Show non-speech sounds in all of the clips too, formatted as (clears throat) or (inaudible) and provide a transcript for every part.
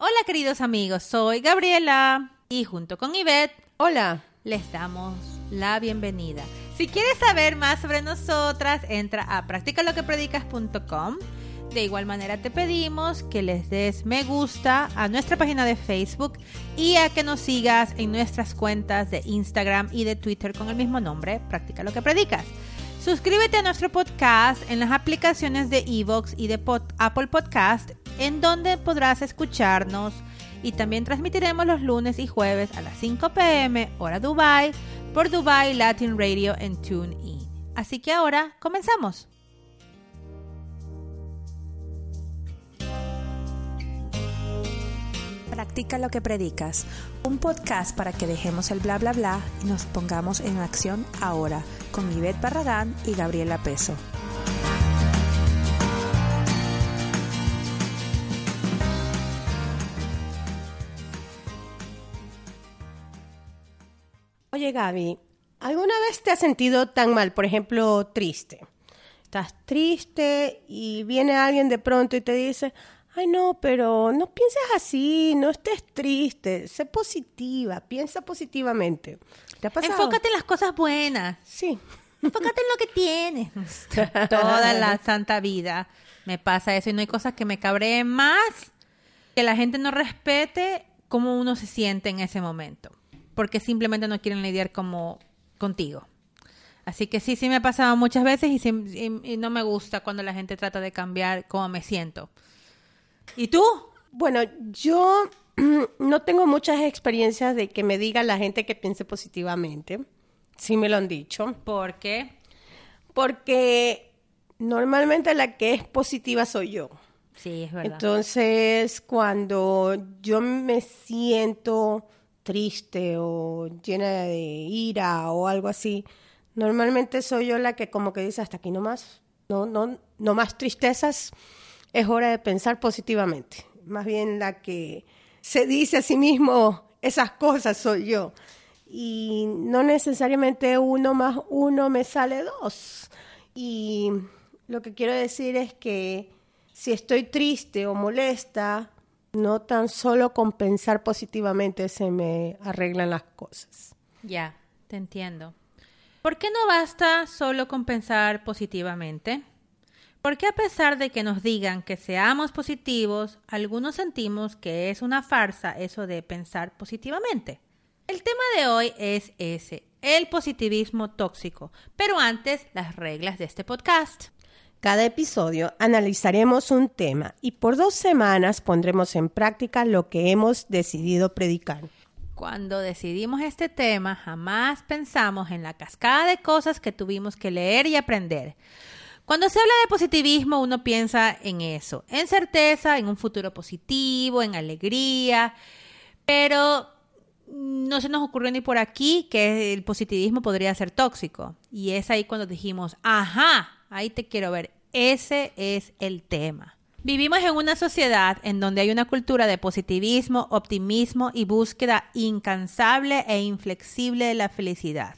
Hola queridos amigos, soy Gabriela y junto con Ivette, hola, les damos la bienvenida. Si quieres saber más sobre nosotras, entra a practicaloquepredicas.com. De igual manera te pedimos que les des me gusta a nuestra página de Facebook y a que nos sigas en nuestras cuentas de Instagram y de Twitter con el mismo nombre, Practica lo que predicas. Suscríbete a nuestro podcast en las aplicaciones de Evox y de Apple Podcast, en donde podrás escucharnos y también transmitiremos los lunes y jueves a las 5 pm hora Dubai por Dubai Latin Radio en TuneIn. Así que ahora comenzamos. Practica lo que predicas, un podcast para que dejemos el bla bla bla y nos pongamos en acción ahora con Ivette Barragán y Gabriela Peso. Oye Gaby, ¿alguna vez te has sentido tan mal, por ejemplo, triste? Estás triste y viene alguien de pronto y te dice, ay no, pero no pienses así, no estés triste, sé positiva, piensa positivamente. ¿Te ha pasado? Enfócate en las cosas buenas. Sí. Enfócate en lo que tienes. (laughs) Toda la santa vida me pasa eso y no hay cosas que me cabreen más que la gente no respete cómo uno se siente en ese momento porque simplemente no quieren lidiar como contigo. Así que sí, sí me ha pasado muchas veces y, no me gusta cuando la gente trata de cambiar cómo me siento. ¿Y tú? Bueno, yo (clears throat) no tengo muchas experiencias de que me diga la gente que piense positivamente. Sí me lo han dicho. ¿Por qué? Porque normalmente la que es positiva soy yo. Sí, es verdad. Entonces, cuando yo me siento triste o llena de ira o algo así, normalmente soy yo la que como que dice hasta aquí no más, no, no, no más tristezas, es hora de pensar positivamente. Más bien la que se dice a sí mismo esas cosas soy yo. Y no necesariamente uno más uno me sale dos. Y lo que quiero decir es que si estoy triste o molesta, no tan solo con pensar positivamente se me arreglan las cosas. Ya, te entiendo. ¿Por qué no basta solo con pensar positivamente? Porque a pesar de que nos digan que seamos positivos, algunos sentimos que es una farsa eso de pensar positivamente? El tema de hoy es ese, el positivismo tóxico, pero antes las reglas de este podcast. Cada episodio analizaremos un tema y por dos semanas pondremos en práctica lo que hemos decidido predicar. Cuando decidimos este tema, jamás pensamos en la cascada de cosas que tuvimos que leer y aprender. Cuando se habla de positivismo, uno piensa en eso, en certeza, en un futuro positivo, en alegría, pero no se nos ocurrió ni por aquí que el positivismo podría ser tóxico. Y es ahí cuando dijimos, ajá, ahí te quiero ver. Ese es el tema. Vivimos en una sociedad en donde hay una cultura de positivismo, optimismo y búsqueda incansable e inflexible de la felicidad.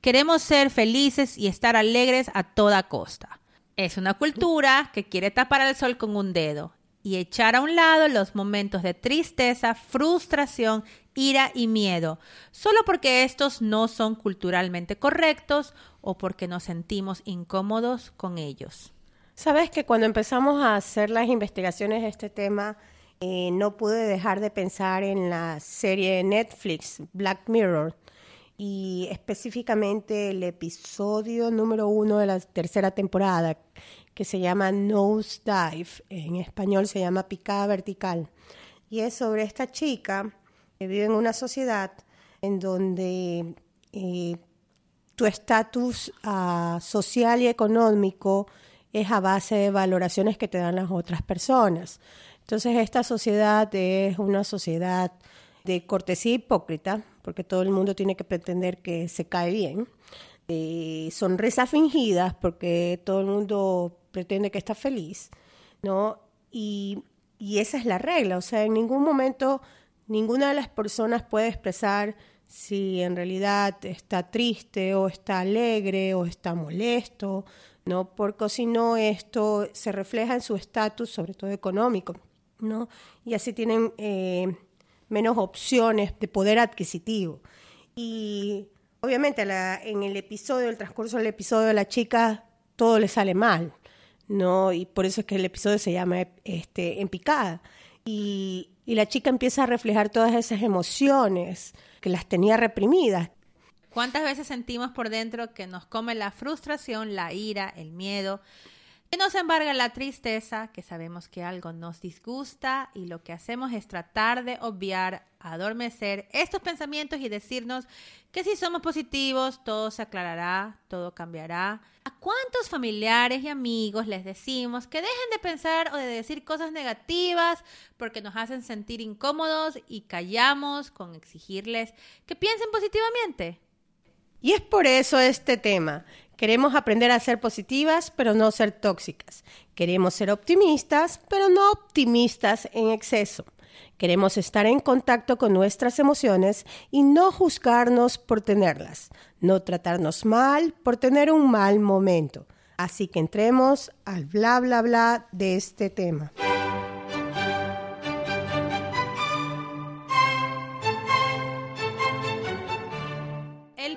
Queremos ser felices y estar alegres a toda costa. Es una cultura que quiere tapar el sol con un dedo y echar a un lado los momentos de tristeza, frustración, ira y miedo, solo porque estos no son culturalmente correctos o porque nos sentimos incómodos con ellos. Sabes que cuando empezamos a hacer las investigaciones de este tema, eh, no pude dejar de pensar en la serie de Netflix Black Mirror y específicamente el episodio número uno de la tercera temporada que se llama Nose Dive, en español se llama Picada Vertical, y es sobre esta chica vive en una sociedad en donde eh, tu estatus ah, social y económico es a base de valoraciones que te dan las otras personas. Entonces esta sociedad es una sociedad de cortesía hipócrita, porque todo el mundo tiene que pretender que se cae bien. Eh, sonrisas fingidas, porque todo el mundo pretende que está feliz, ¿no? Y, y esa es la regla, o sea, en ningún momento ninguna de las personas puede expresar si en realidad está triste o está alegre o está molesto, ¿no? Porque si no, esto se refleja en su estatus, sobre todo económico. ¿no? Y así tienen eh, menos opciones de poder adquisitivo. Y obviamente en el episodio, el transcurso del episodio, la chica todo le sale mal, ¿no? Y por eso es que el episodio se llama este, En picada. Y, y la chica empieza a reflejar todas esas emociones que las tenía reprimidas. ¿Cuántas veces sentimos por dentro que nos come la frustración, la ira, el miedo? Que nos embarga la tristeza, que sabemos que algo nos disgusta y lo que hacemos es tratar de obviar, adormecer estos pensamientos y decirnos que si somos positivos todo se aclarará, todo cambiará. ¿A cuántos familiares y amigos les decimos que dejen de pensar o de decir cosas negativas porque nos hacen sentir incómodos y callamos con exigirles que piensen positivamente? Y es por eso este tema. Queremos aprender a ser positivas, pero no ser tóxicas. Queremos ser optimistas, pero no optimistas en exceso. Queremos estar en contacto con nuestras emociones y no juzgarnos por tenerlas, no tratarnos mal por tener un mal momento. Así que entremos al bla bla bla de este tema.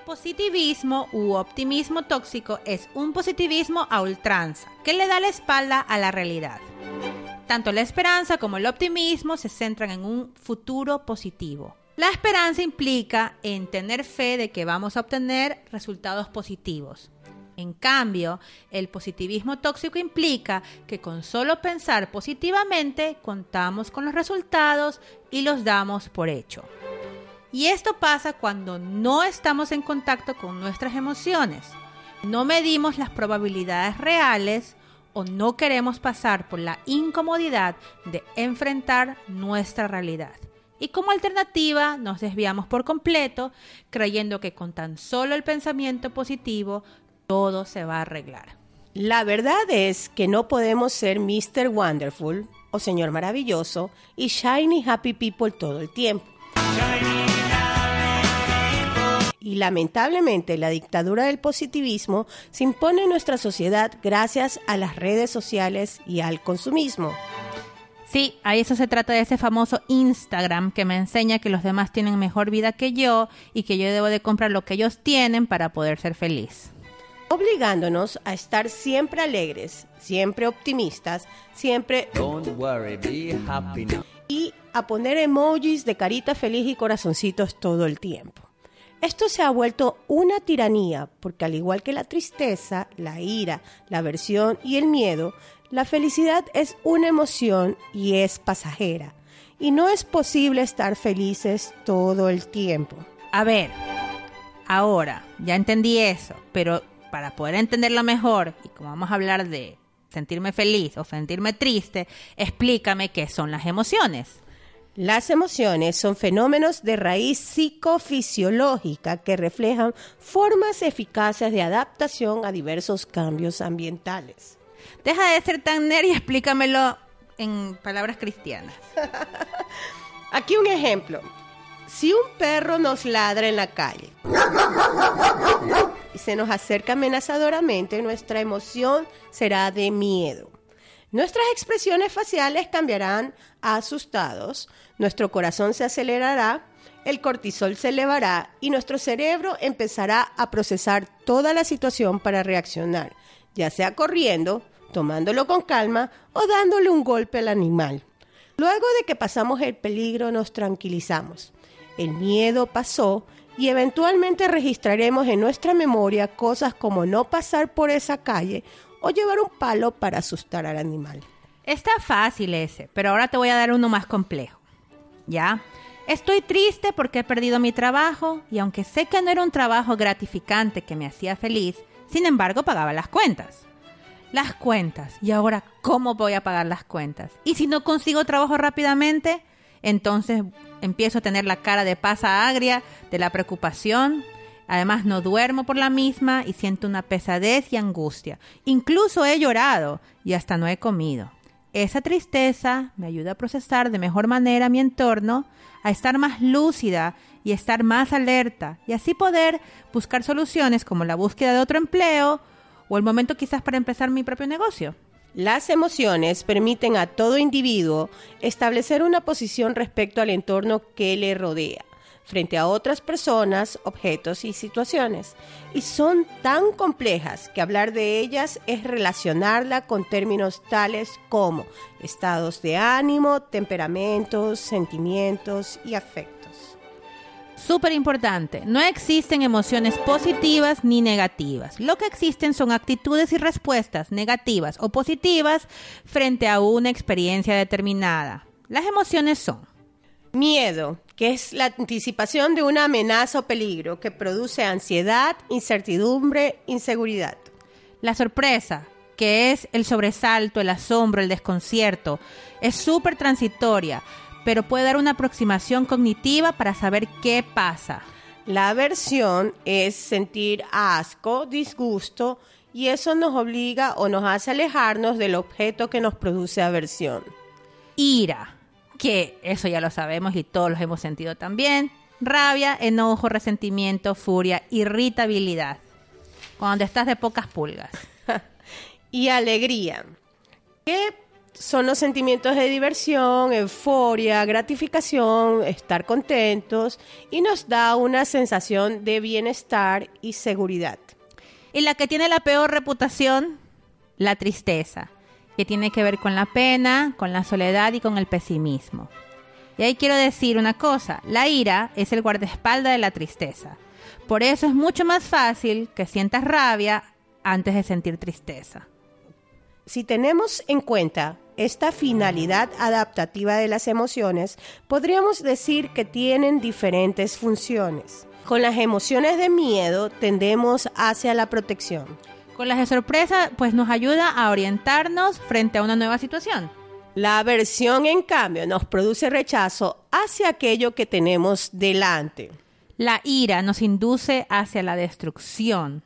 Positivismo u optimismo tóxico es un positivismo a ultranza, que le da la espalda a la realidad. Tanto la esperanza como el optimismo se centran en un futuro positivo. La esperanza implica en tener fe de que vamos a obtener resultados positivos. En cambio, el positivismo tóxico implica que con solo pensar positivamente contamos con los resultados y los damos por hecho. Y esto pasa cuando no estamos en contacto con nuestras emociones, no medimos las probabilidades reales o no queremos pasar por la incomodidad de enfrentar nuestra realidad. Y como alternativa nos desviamos por completo creyendo que con tan solo el pensamiento positivo todo se va a arreglar. La verdad es que no podemos ser Mr. Wonderful o Señor Maravilloso y Shiny Happy People todo el tiempo. Y lamentablemente la dictadura del positivismo se impone en nuestra sociedad gracias a las redes sociales y al consumismo. Sí, ahí eso se trata de ese famoso Instagram que me enseña que los demás tienen mejor vida que yo y que yo debo de comprar lo que ellos tienen para poder ser feliz. Obligándonos a estar siempre alegres, siempre optimistas, siempre... Y a poner emojis de carita feliz y corazoncitos todo el tiempo. Esto se ha vuelto una tiranía porque al igual que la tristeza, la ira, la aversión y el miedo, la felicidad es una emoción y es pasajera. Y no es posible estar felices todo el tiempo. A ver, ahora, ya entendí eso, pero para poder entenderlo mejor, y como vamos a hablar de sentirme feliz o sentirme triste, explícame qué son las emociones. Las emociones son fenómenos de raíz psicofisiológica que reflejan formas eficaces de adaptación a diversos cambios ambientales. Deja de ser tan nerd y explícamelo en palabras cristianas. (laughs) Aquí un ejemplo. Si un perro nos ladra en la calle y se nos acerca amenazadoramente, nuestra emoción será de miedo. Nuestras expresiones faciales cambiarán a asustados, nuestro corazón se acelerará, el cortisol se elevará y nuestro cerebro empezará a procesar toda la situación para reaccionar, ya sea corriendo, tomándolo con calma o dándole un golpe al animal. Luego de que pasamos el peligro nos tranquilizamos. El miedo pasó y eventualmente registraremos en nuestra memoria cosas como no pasar por esa calle o llevar un palo para asustar al animal. Está fácil ese, pero ahora te voy a dar uno más complejo. ¿Ya? Estoy triste porque he perdido mi trabajo y aunque sé que no era un trabajo gratificante que me hacía feliz, sin embargo pagaba las cuentas. Las cuentas. ¿Y ahora cómo voy a pagar las cuentas? ¿Y si no consigo trabajo rápidamente? Entonces empiezo a tener la cara de pasa agria, de la preocupación, Además no duermo por la misma y siento una pesadez y angustia. Incluso he llorado y hasta no he comido. Esa tristeza me ayuda a procesar de mejor manera mi entorno, a estar más lúcida y estar más alerta y así poder buscar soluciones como la búsqueda de otro empleo o el momento quizás para empezar mi propio negocio. Las emociones permiten a todo individuo establecer una posición respecto al entorno que le rodea, frente a otras personas, objetos y situaciones. Y son tan complejas que hablar de ellas es relacionarla con términos tales como estados de ánimo, temperamentos, sentimientos y afectos. Súper importante, no existen emociones positivas ni negativas. Lo que existen son actitudes y respuestas negativas o positivas frente a una experiencia determinada. Las emociones son miedo, que es la anticipación de una amenaza o peligro que produce ansiedad, incertidumbre, inseguridad. La sorpresa, que es el sobresalto, el asombro, el desconcierto, es súper transitoria pero puede dar una aproximación cognitiva para saber qué pasa. La aversión es sentir asco, disgusto, y eso nos obliga o nos hace alejarnos del objeto que nos produce aversión. Ira, que eso ya lo sabemos y todos los hemos sentido también. Rabia, enojo, resentimiento, furia, irritabilidad. Cuando estás de pocas pulgas. (laughs) y alegría, que son los sentimientos de diversión, euforia, gratificación, estar contentos y nos da una sensación de bienestar y seguridad. Y la que tiene la peor reputación, la tristeza, que tiene que ver con la pena, con la soledad y con el pesimismo. Y ahí quiero decir una cosa, la ira es el guardaespaldas de la tristeza. Por eso es mucho más fácil que sientas rabia antes de sentir tristeza. Si tenemos en cuenta esta finalidad adaptativa de las emociones, podríamos decir que tienen diferentes funciones. Con las emociones de miedo tendemos hacia la protección. Con las de sorpresa, pues nos ayuda a orientarnos frente a una nueva situación. La aversión, en cambio, nos produce rechazo hacia aquello que tenemos delante. La ira nos induce hacia la destrucción.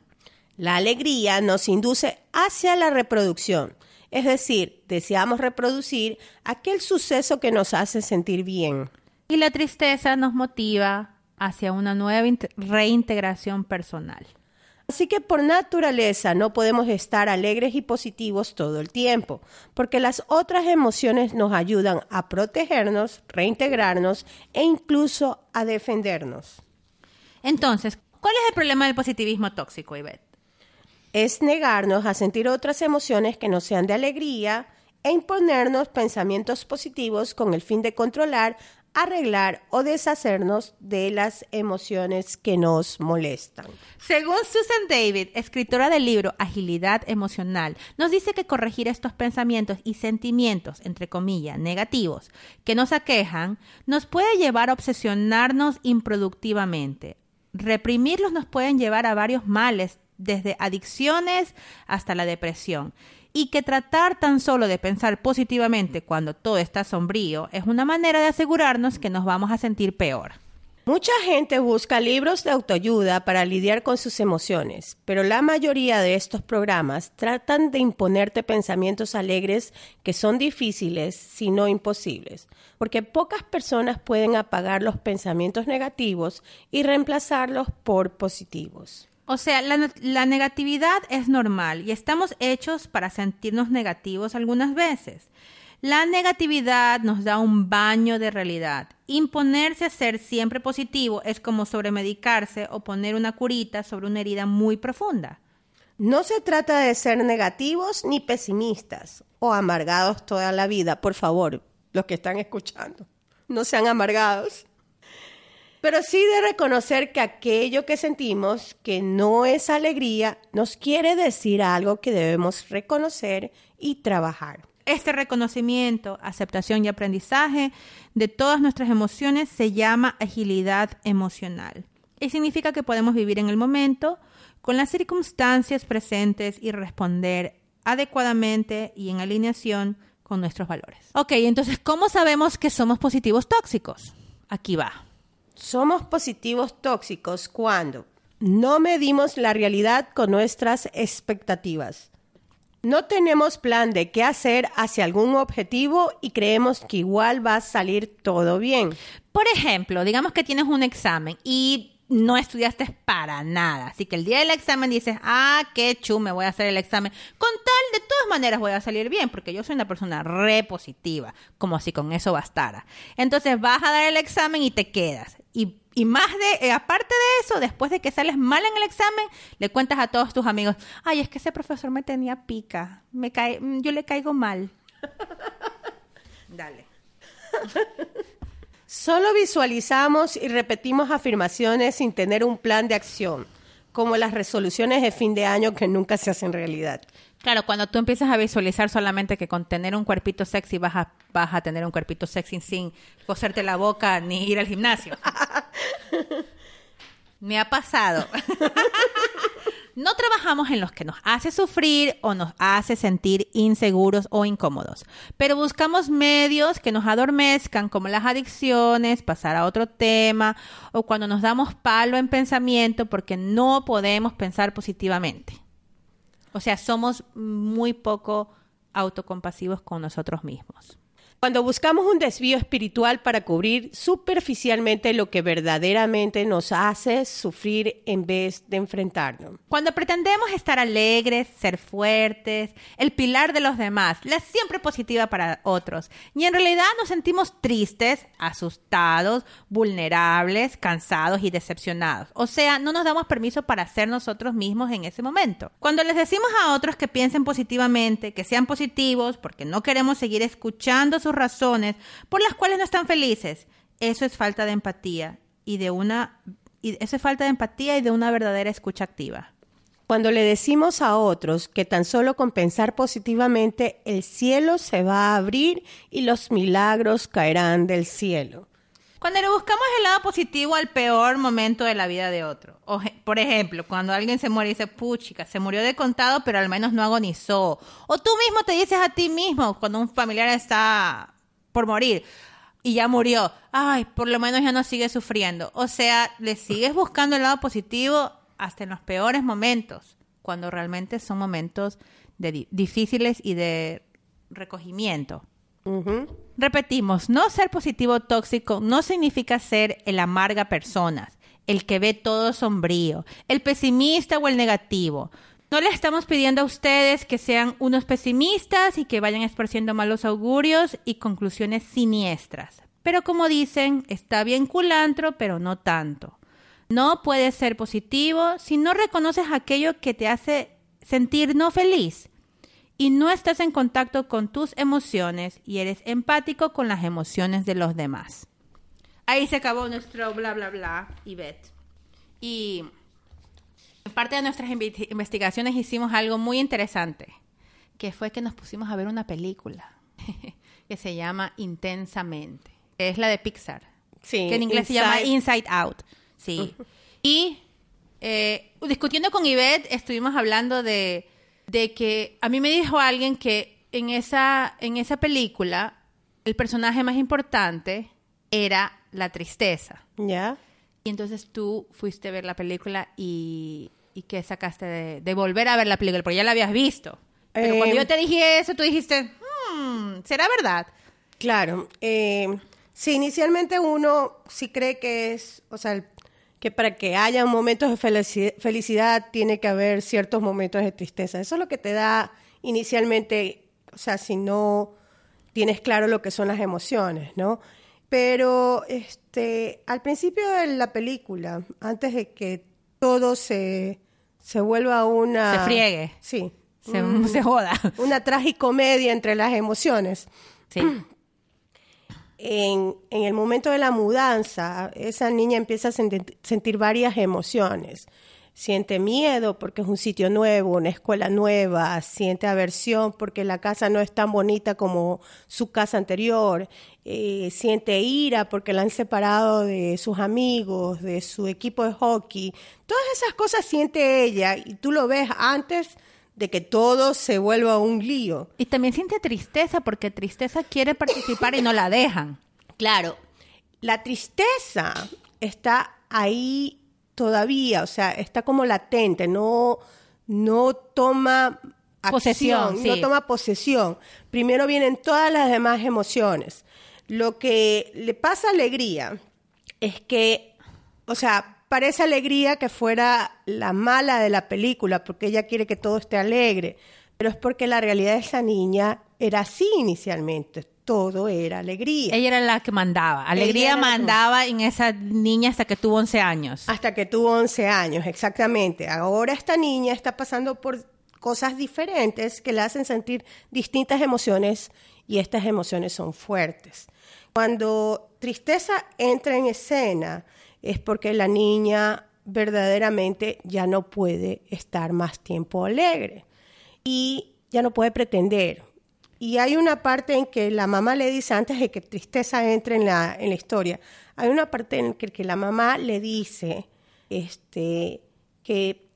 La alegría nos induce hacia la reproducción. Es decir, deseamos reproducir aquel suceso que nos hace sentir bien. Y la tristeza nos motiva hacia una nueva reintegración personal. Así que por naturaleza no podemos estar alegres y positivos todo el tiempo, porque las otras emociones nos ayudan a protegernos, reintegrarnos e incluso a defendernos. Entonces, ¿cuál es el problema del positivismo tóxico, Ivette? es negarnos a sentir otras emociones que no sean de alegría e imponernos pensamientos positivos con el fin de controlar, arreglar o deshacernos de las emociones que nos molestan. Según Susan David, escritora del libro Agilidad Emocional, nos dice que corregir estos pensamientos y sentimientos, entre comillas, negativos, que nos aquejan, nos puede llevar a obsesionarnos improductivamente. Reprimirlos nos pueden llevar a varios males desde adicciones hasta la depresión. Y que tratar tan solo de pensar positivamente cuando todo está sombrío es una manera de asegurarnos que nos vamos a sentir peor. Mucha gente busca libros de autoayuda para lidiar con sus emociones, pero la mayoría de estos programas tratan de imponerte pensamientos alegres que son difíciles, si no imposibles, porque pocas personas pueden apagar los pensamientos negativos y reemplazarlos por positivos. O sea, la, negatividad es normal y estamos hechos para sentirnos negativos algunas veces. La negatividad nos da un baño de realidad. Imponerse a ser siempre positivo es como sobremedicarse o poner una curita sobre una herida muy profunda. No se trata de ser negativos ni pesimistas o amargados toda la vida, por favor, los que están escuchando. No sean amargados pero sí de reconocer que aquello que sentimos, que no es alegría, nos quiere decir algo que debemos reconocer y trabajar. Este reconocimiento, aceptación y aprendizaje de todas nuestras emociones se llama agilidad emocional. Y significa que podemos vivir en el momento con las circunstancias presentes y responder adecuadamente y en alineación con nuestros valores. Ok, entonces, ¿cómo sabemos que somos positivos tóxicos? Aquí va. Somos positivos tóxicos cuando no medimos la realidad con nuestras expectativas. No tenemos plan de qué hacer hacia algún objetivo y creemos que igual va a salir todo bien. Por ejemplo, digamos que tienes un examen y no estudiaste para nada. Así que el día del examen dices, ah, qué chu, me voy a hacer el examen. Con tal, de todas maneras voy a salir bien, porque yo soy una persona re positiva, como si con eso bastara. Entonces vas a dar el examen y te quedas. Y, y más de, eh, aparte de eso, después de que sales mal en el examen, le cuentas a todos tus amigos, ay, es que ese profesor me tenía pica, me cae, yo le caigo mal. (laughs) Dale. (laughs) Solo visualizamos y repetimos afirmaciones sin tener un plan de acción, como las resoluciones de fin de año que nunca se hacen realidad. Claro, cuando tú empiezas a visualizar solamente que con tener un cuerpito sexy vas a, vas a tener un cuerpito sexy sin coserte la boca ni ir al gimnasio. (laughs) Me ha pasado. (laughs) No trabajamos en los que nos hace sufrir o nos hace sentir inseguros o incómodos, pero buscamos medios que nos adormezcan como las adicciones, pasar a otro tema o cuando nos damos palo en pensamiento porque no podemos pensar positivamente. O sea, somos muy poco autocompasivos con nosotros mismos. Cuando buscamos un desvío espiritual para cubrir superficialmente lo que verdaderamente nos hace sufrir en vez de enfrentarnos. Cuando pretendemos estar alegres, ser fuertes, el pilar de los demás, la siempre positiva para otros, y en realidad nos sentimos tristes, asustados, vulnerables, cansados y decepcionados. O sea, no nos damos permiso para ser nosotros mismos en ese momento. Cuando les decimos a otros que piensen positivamente, que sean positivos, porque no queremos seguir escuchando sus razones por las cuales no están felices. Eso es falta de empatía y de una y eso es falta de empatía y de una verdadera escucha activa. Cuando le decimos a otros que tan solo con pensar positivamente el cielo se va a abrir y los milagros caerán del cielo. Cuando le buscamos el lado positivo al peor momento de la vida de otro. Por ejemplo, cuando alguien se muere y dice, puchica, se murió de contado, pero al menos no agonizó. O tú mismo te dices a ti mismo cuando un familiar está por morir y ya murió, ay, por lo menos ya no sigue sufriendo. O sea, le sigues buscando el lado positivo hasta en los peores momentos, cuando realmente son momentos de, difíciles y de recogimiento. Repetimos, no ser positivo tóxico no significa ser el amarga personas, el que ve todo sombrío, el pesimista o el negativo. No le estamos pidiendo a ustedes que sean unos pesimistas y que vayan esparciendo malos augurios y conclusiones siniestras. Pero como dicen, está bien culantro, pero no tanto. No puedes ser positivo si no reconoces aquello que te hace sentir no feliz y no estás en contacto con tus emociones y eres empático con las emociones de los demás. Ahí se acabó nuestro bla bla bla, Ivette. Y en parte de nuestras investigaciones hicimos algo muy interesante, que fue que nos pusimos a ver una película (laughs) que se llama Intensamente. Es la de Pixar. Sí, que en inglés se llama Inside Out. Sí. y eh, discutiendo con Ivette, estuvimos hablando de de que a mí me dijo alguien que en esa, en esa película el personaje más importante era la tristeza. ¿Ya? Y entonces tú fuiste a ver la película y, y ¿qué sacaste de, volver a ver la película? Porque ya la habías visto. Pero cuando yo eh, te dije eso, tú dijiste, hmm, ¿será verdad? Claro. Eh, sí, inicialmente uno sí cree que es, o sea, el que para que haya momentos de felicidad tiene que haber ciertos momentos de tristeza. Eso es lo que te da inicialmente, o sea, si no tienes claro lo que son las emociones, ¿no? Pero este, al principio de la película, antes de que todo se, se vuelva una... Se friegue. Sí. Se, se joda. (laughs) Una tragicomedia entre las emociones. Sí. (clears throat) en, el momento de la mudanza, esa niña empieza a sentir, varias emociones. Siente miedo porque es un sitio nuevo, una escuela nueva, siente aversión porque la casa no es tan bonita como su casa anterior, eh, siente ira porque la han separado de sus amigos, de su equipo de hockey. Todas esas cosas siente ella y tú lo ves antes de que todo se vuelva un lío. Y también siente tristeza porque tristeza quiere participar y no la dejan. Claro, la tristeza está ahí todavía, o sea, está como latente, no, no toma posesión, no toma posesión. Primero vienen todas las demás emociones. Lo que le pasa a alegría es que, o sea, parece alegría que fuera la mala de la película, porque ella quiere que todo esté alegre, pero es porque la realidad de esa niña era así inicialmente, todo era alegría. Ella era la que mandaba. Alegría la que- mandaba en esa niña hasta que tuvo 11 años. Hasta que tuvo 11 años, exactamente. Ahora esta niña está pasando por cosas diferentes que le hacen sentir distintas emociones y estas emociones son fuertes. Cuando tristeza entra en escena es porque la niña verdaderamente ya no puede estar más tiempo alegre y ya no puede pretender. Y hay una parte en que la mamá le dice, antes de que tristeza entre en la, en la historia, hay una parte en que, que la mamá le dice este, que...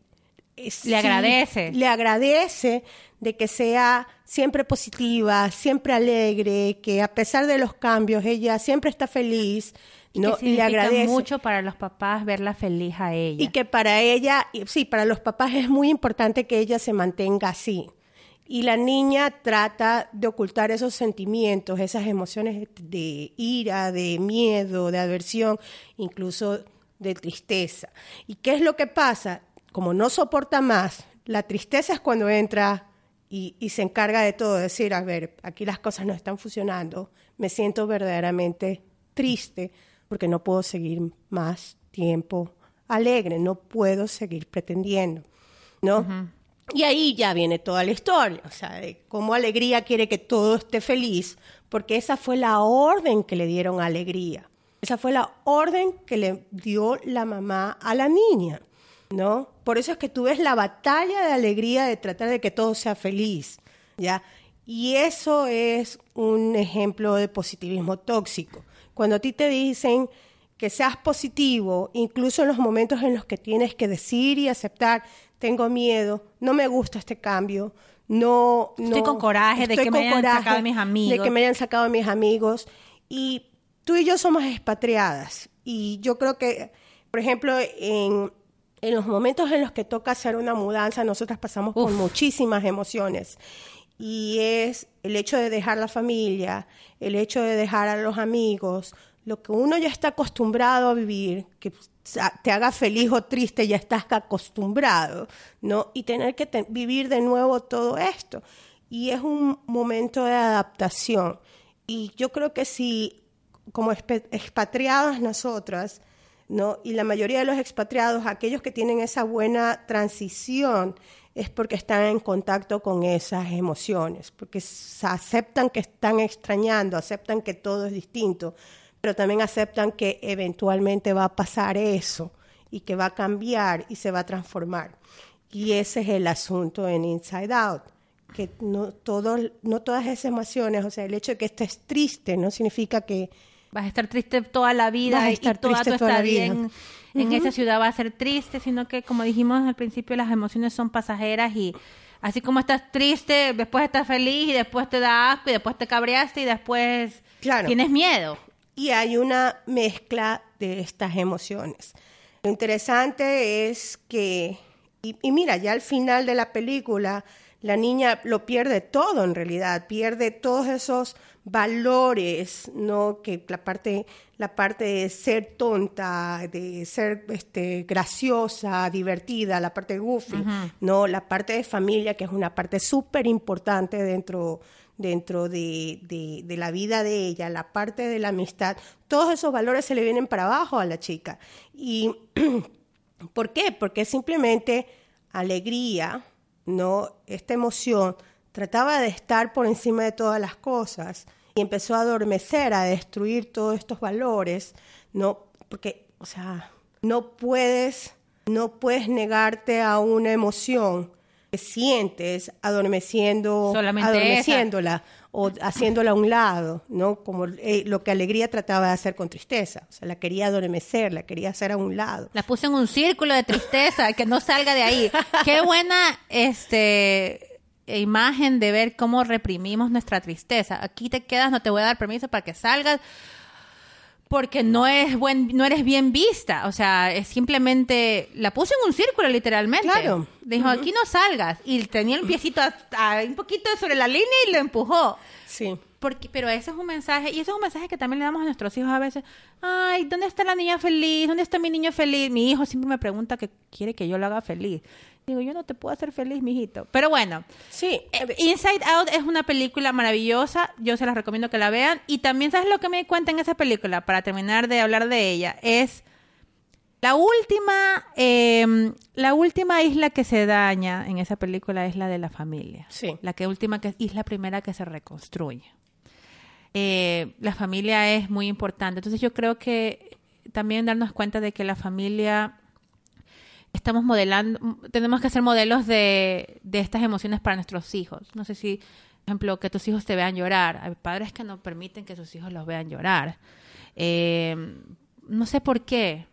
sí, agradece. Le agradece de que sea siempre positiva, siempre alegre, que a pesar de los cambios ella siempre está feliz. ¿No? que Y le agradece. mucho para los papás verla feliz a ella. Y que para ella, y sí, para los papás es muy importante que ella se mantenga así. Y la niña trata de ocultar esos sentimientos, esas emociones de ira, de miedo, de aversión, incluso de tristeza. ¿Y qué es lo que pasa? Como no soporta más, la tristeza es cuando entra y, y se encarga de todo, decir, a ver, aquí las cosas no están funcionando, me siento verdaderamente triste porque no puedo seguir más tiempo alegre, no puedo seguir pretendiendo, ¿no? Y ahí ya viene toda la historia, o sea, de cómo Alegría quiere que todo esté feliz, porque esa fue la orden que le dieron a Alegría. Esa fue la orden que le dio la mamá a la niña, ¿no? Por eso es que tú ves la batalla de Alegría de tratar de que todo sea feliz, ¿ya? Y eso es un ejemplo de positivismo tóxico. Cuando a ti te dicen que seas positivo, incluso en los momentos en los que tienes que decir y aceptar, tengo miedo, no me gusta este cambio, no, Estoy no- con coraje de estoy que me hayan sacado mis amigos. de que me hayan sacado mis amigos. Y tú y yo somos expatriadas. Y yo creo que, por ejemplo, en, en los momentos en los que toca hacer una mudanza, nosotras pasamos por Uf. muchísimas emociones. Y es el hecho de dejar la familia, el hecho de dejar a los amigos, lo que uno ya está acostumbrado a vivir, que te haga feliz o triste, ya estás acostumbrado, ¿no? Y tener que vivir de nuevo todo esto. Y es un momento de adaptación. Y yo creo que si, como expatriadas nosotras, ¿no? Y la mayoría de los expatriados, aquellos que tienen esa buena transición, es porque están en contacto con esas emociones, porque aceptan que están extrañando, aceptan que todo es distinto, pero también aceptan que eventualmente va a pasar eso y que va a cambiar y se va a transformar. Y ese es el asunto en Inside Out, que no, todo, no todas esas emociones, o sea, el hecho de que estés triste no significa que Vas a estar triste toda la vida Vas a estar y toda triste toda la estadía en esa ciudad va a ser triste, sino que como dijimos al principio, las emociones son pasajeras y así como estás triste, después estás feliz y después te da asco y después te cabreaste y después Claro. tienes miedo. y hay una mezcla de estas emociones. Lo interesante es que, y, y mira, ya al final de la película, la niña lo pierde todo en realidad, pierde todos esos valores, ¿no? Que la parte, la parte de ser tonta, de ser este, graciosa, divertida, la parte goofy, ¿no? La parte de familia, que es una parte súper importante dentro, dentro de, de- de la vida de ella, la parte de la amistad, todos esos valores se le vienen para abajo a la chica. ¿Y (clears throat) por qué? Porque simplemente alegría, ¿no? Esta emoción trataba de estar por encima de todas las cosas y empezó a adormecer, a destruir todos estos valores, ¿no? Porque, o sea, no puedes, no puedes negarte a una emoción que sientes adormeciendo, Solamente adormeciéndola o haciéndola a un lado, ¿no? Como eh, lo que alegría trataba de hacer con tristeza, o sea, la quería adormecer, la quería hacer a un lado. La puse en un círculo de tristeza, que no salga de ahí. Qué buena este imagen de ver cómo reprimimos nuestra tristeza. Aquí te quedas, no te voy a dar permiso para que salgas porque no es buen no eres bien vista, o sea, es simplemente la puse en un círculo literalmente. Claro. Dijo, "Aquí no salgas" y tenía el piecito un poquito sobre la línea y lo empujó. Sí. Porque, pero ese es un mensaje, y ese es un mensaje que también le damos a nuestros hijos a veces. Ay, ¿dónde está la niña feliz? ¿Dónde está mi niño feliz? Mi hijo siempre me pregunta que quiere que yo lo haga feliz. Digo, yo no te puedo hacer feliz, mijito. Pero bueno, Sí, eh, Inside Out es una película maravillosa. Yo se las recomiendo que la vean. Y también, ¿sabes lo que me di cuenta en esa película? Para terminar de hablar de ella, es la última, eh, la última isla que se daña en esa película es la de la familia. Sí. La que última que es la primera que se reconstruye. Eh, la familia es muy importante. Entonces yo creo que también darnos cuenta de que la familia estamos modelando, tenemos que hacer modelos de, de estas emociones para nuestros hijos. No sé si, por ejemplo, que tus hijos te vean llorar. Hay padres que no permiten que sus hijos los vean llorar. Eh, no sé por qué.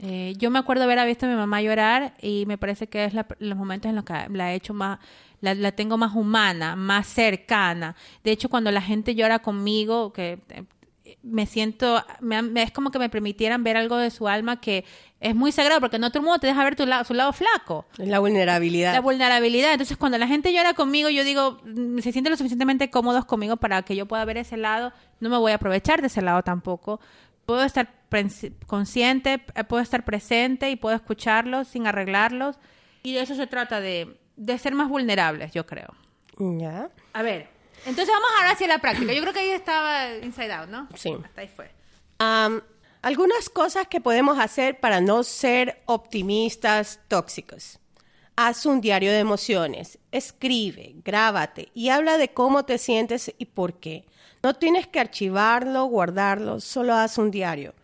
Eh, yo me acuerdo haber visto a mi mamá llorar y me parece que es la- los momentos en los que la he hecho más, la, tengo más humana, más cercana. De hecho, cuando la gente llora conmigo, que me siento, me, es como que me permitieran ver algo de su alma que es muy sagrado, porque no todo el mundo te deja ver tu lado, su lado flaco. la vulnerabilidad. La vulnerabilidad. Entonces, cuando la gente llora conmigo, yo digo, mm, se sienten lo suficientemente cómodos conmigo para que yo pueda ver ese lado. No me voy a aprovechar de ese lado tampoco. Puedo estar consciente, eh, puedo estar presente y puedo escucharlos sin arreglarlos. Y de eso se trata, de, de ser más vulnerables, yo creo. ya. A ver, entonces vamos ahora hacia la práctica. Yo creo que ahí estaba Inside Out, ¿no? Sí. Hasta ahí fue. Algunas cosas que podemos hacer para no ser optimistas tóxicos. Haz un diario de emociones, escribe, grábate y habla de cómo te sientes y por qué. No tienes que archivarlo, guardarlo, solo haz un diario.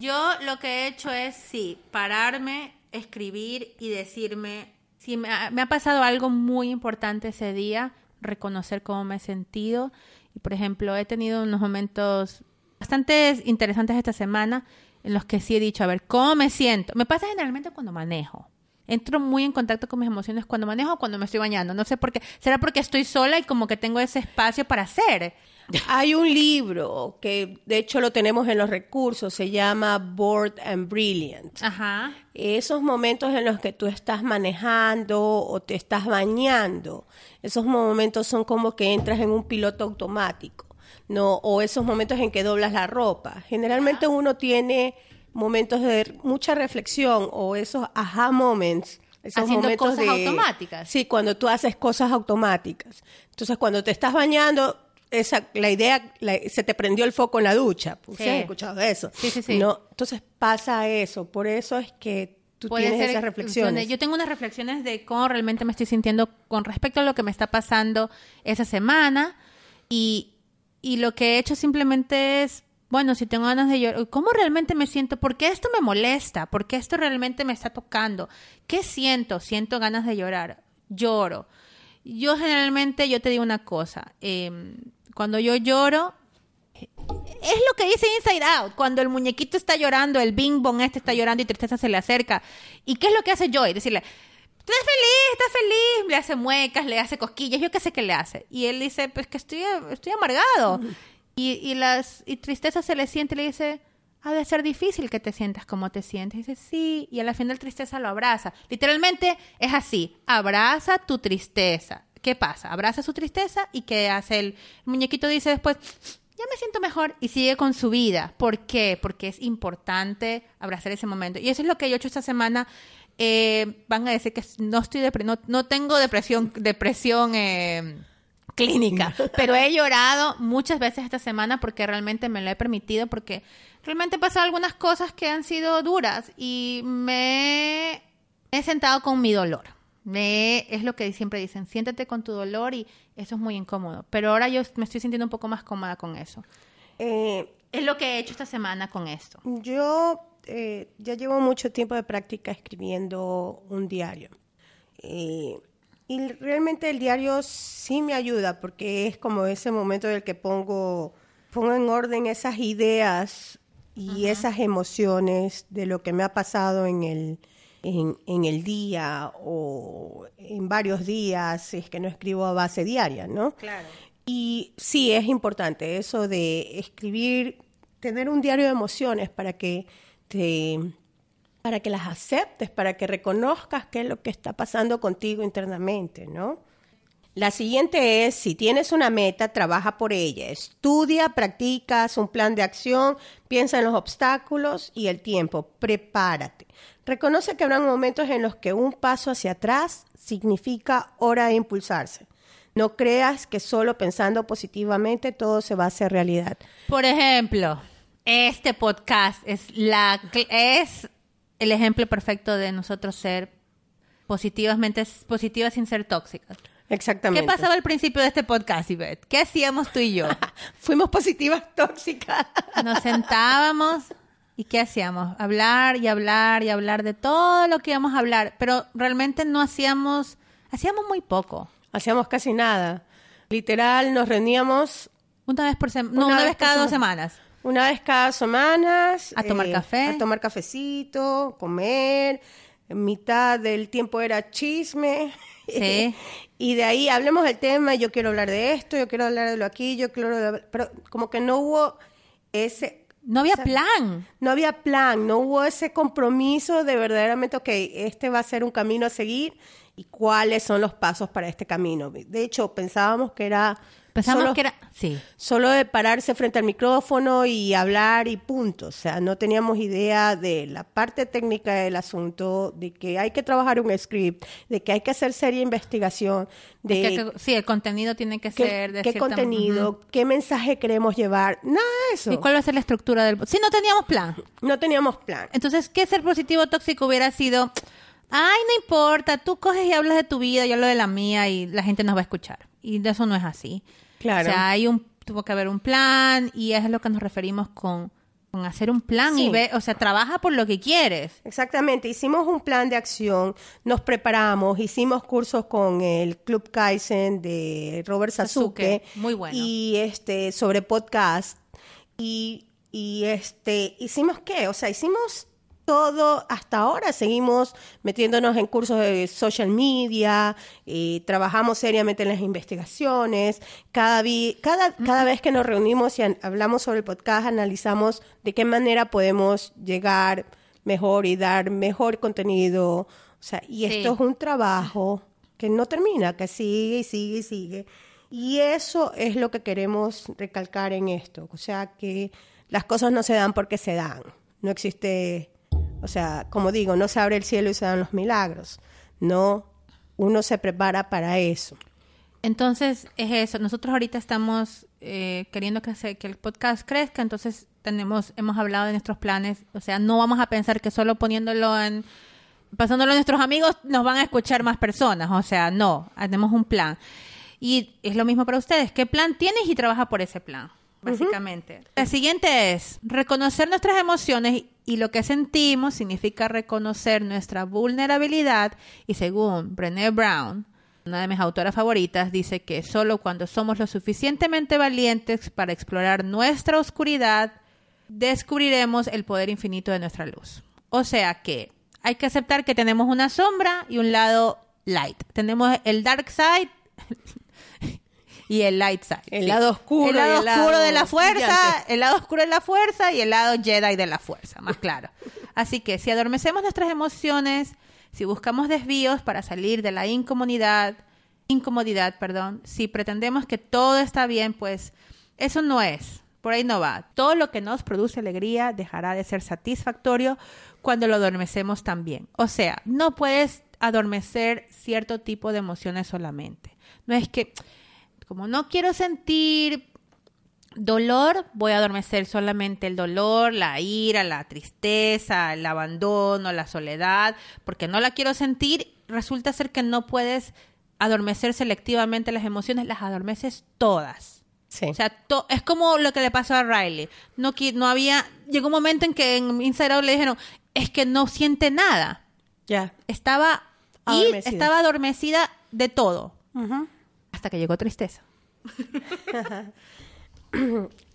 Yo lo que he hecho es, sí, pararme, escribir y decirme, si me ha, me ha pasado algo muy importante ese día, reconocer cómo me he sentido. Y, por ejemplo, he tenido unos momentos bastante interesantes esta semana en los que sí he dicho, a ver, ¿cómo me siento? Me pasa generalmente cuando manejo. Entro muy en contacto con mis emociones cuando manejo o cuando me estoy bañando. No sé por qué. ¿Será porque estoy sola y como que tengo ese espacio para hacer? (laughs) Hay un libro que de hecho lo tenemos en los recursos, se llama Bored and Brilliant. Ajá. Esos momentos en los que tú estás manejando o te estás bañando, esos momentos son como que entras en un piloto automático, ¿no? O esos momentos en que doblas la ropa. Generalmente uno tiene momentos de mucha reflexión o esos aha moments. Esos Haciendo momentos cosas de- automáticas. Sí, cuando tú haces cosas automáticas. Entonces, cuando te estás bañando, esa, la idea, la- se te prendió el foco en la ducha. Pues, Sí. ¿sí has escuchado eso? Sí, sí, sí. No, entonces pasa eso. Por eso es que tú Puede tienes ser esas reflexiones. Yo tengo unas reflexiones de cómo realmente me estoy sintiendo con respecto a lo que me está pasando esa semana y, y lo que he hecho simplemente es, bueno, si tengo ganas de llorar, ¿cómo realmente me siento? ¿Por qué esto me molesta? ¿Por qué esto realmente me está tocando? ¿Qué siento? Siento ganas de llorar, lloro. Yo generalmente, yo te digo una cosa, eh, cuando yo lloro, es lo que dice Inside Out, cuando el muñequito está llorando, el bing bong este está llorando y tristeza se le acerca. ¿Y qué es lo que hace Joy? Decirle, estás feliz, estás feliz, le hace muecas, le hace cosquillas, yo qué sé qué le hace. Y él dice, pues que estoy, estoy amargado. Y, y, las, y tristeza se le siente y le dice, ha de ser difícil que te sientas como te sientes. Y dice, sí, y a la final tristeza lo abraza. Literalmente es así, abraza tu tristeza. ¿Qué pasa? Abraza su tristeza y ¿qué hace el muñequito? Dice después, ya me siento mejor y sigue con su vida. ¿Por qué? Porque es importante abrazar ese momento. Y eso es lo que yo he hecho esta semana. Eh, van a decir que no estoy depre- no, no tengo depresión, depresión eh, clínica, (laughs) pero he llorado muchas veces esta semana porque realmente me lo he permitido, porque realmente he pasado algunas cosas que han sido duras y me he sentado con mi dolor. Me, es lo que siempre dicen, siéntate con tu dolor y eso es muy incómodo. Pero ahora yo me estoy sintiendo un poco más cómoda con eso. Eh, Es lo que he hecho esta semana con esto. yo eh, ya llevo mucho tiempo de práctica escribiendo un diario. Eh, y realmente el diario sí me ayuda porque es como ese momento en el que pongo, pongo en orden esas ideas y esas emociones de lo que me ha pasado en el, en, en el día o en varios días, si es que no escribo a base diaria, ¿no? Claro. Y sí, es importante eso de escribir, tener un diario de emociones para que te para que las aceptes, para que reconozcas qué es lo que está pasando contigo internamente, ¿no? La siguiente es, si tienes una meta, trabaja por ella. Estudia, practica, haz un plan de acción, piensa en los obstáculos y el tiempo. Prepárate. Reconoce que habrán momentos en los que un paso hacia atrás significa hora de impulsarse. No creas que solo pensando positivamente todo se va a hacer realidad. Por ejemplo, este podcast es la es el ejemplo perfecto de nosotros ser positivamente positivas sin ser tóxicas. Exactamente. ¿Qué pasaba al principio de este podcast, Ivette? ¿Qué hacíamos tú y yo? (laughs) Fuimos positivas tóxicas. (laughs) Nos sentábamos y ¿qué hacíamos? Hablar y hablar y hablar de todo lo que íbamos a hablar, pero realmente no hacíamos, hacíamos muy poco. Hacíamos casi nada. Literal, nos reuníamos una vez por semana, no, una, vez, cada dos semanas. Una vez cada semanas. A tomar eh, café. A tomar cafecito, comer. Mitad del tiempo era chisme. (laughs) Sí. y de ahí hablemos del tema, yo quiero hablar de esto, yo quiero hablar de lo aquí, yo quiero... Pero como que no hubo ese... No había plan. No había plan, no hubo ese compromiso de verdaderamente, ok, este va a ser un camino a seguir y cuáles son los pasos para este camino. De hecho, pensábamos que era Pensábamos que era, sí. Solo de pararse frente al micrófono y hablar y punto. O sea, no teníamos idea de la parte técnica del asunto, de que hay que trabajar un script, de que hay que hacer seria investigación, de que, sí, el contenido tiene que ser de qué contenido, qué mensaje queremos llevar, nada de eso. ¿Y cuál va a ser la estructura del? Si no teníamos plan. No teníamos plan. Entonces, ¿qué ser positivo tóxico hubiera sido? Ay, no importa, tú coges y hablas de tu vida, yo hablo de la mía y la gente nos va a escuchar. Y de eso no es así. Claro. O sea, hay un, tuvo que haber un plan y es lo que nos referimos con, con hacer un plan y ver, o sea, trabaja por lo que quieres. Exactamente, hicimos un plan de acción, nos preparamos, hicimos cursos con el Club Kaizen de Robert Sasuke, muy bueno. Y este sobre podcast y y este hicimos qué, o sea, hicimos todo hasta ahora seguimos metiéndonos en cursos de social media, y trabajamos seriamente en las investigaciones. Cada, cada, cada vez que nos reunimos y hablamos sobre el podcast, analizamos de qué manera podemos llegar mejor y dar mejor contenido. O sea, y esto es un trabajo que no termina, que sigue y sigue y sigue. Y eso es lo que queremos recalcar en esto. O sea, que las cosas no se dan porque se dan. No existe o sea, como digo, no se abre el cielo y se dan los milagros. No, uno se prepara para eso. Entonces, es eso. Nosotros ahorita estamos eh, queriendo que, que el podcast crezca, entonces tenemos, hemos hablado de nuestros planes. O sea, no vamos a pensar que solo poniéndolo en, pasándolo a nuestros amigos nos van a escuchar más personas. O sea, no, tenemos un plan. Y es lo mismo para ustedes. ¿Qué plan tienes y trabaja por ese plan? Básicamente. La siguiente es reconocer nuestras emociones y lo que sentimos significa reconocer nuestra vulnerabilidad y según Brené Brown, una de mis autoras favoritas, dice que solo cuando somos lo suficientemente valientes para explorar nuestra oscuridad, descubriremos el poder infinito de nuestra luz. O sea que hay que aceptar que tenemos una sombra y un lado light. Tenemos el dark side, y el light side. El lado oscuro. El lado oscuro de la fuerza, el lado oscuro de la fuerza y el lado Jedi de la fuerza, más claro. Así que si adormecemos nuestras emociones, si buscamos desvíos para salir de la incomodidad, incomodidad, perdón, si pretendemos que todo está bien, pues eso no es. Por ahí no va. Todo lo que nos produce alegría dejará de ser satisfactorio cuando lo adormecemos también. O sea, no puedes adormecer cierto tipo de emociones solamente. No es que como no quiero sentir dolor, voy a adormecer solamente el dolor, la ira, la tristeza, el abandono, la soledad, porque no la quiero sentir. Resulta ser que no puedes adormecer selectivamente las emociones, las adormeces todas. Sí. O sea, es como lo que le pasó a Riley. No, no había, llegó un momento en que en Inside le dijeron, es que no siente nada. Ya. Estaba adormecida. Y estaba adormecida de todo hasta que llegó tristeza. (laughs)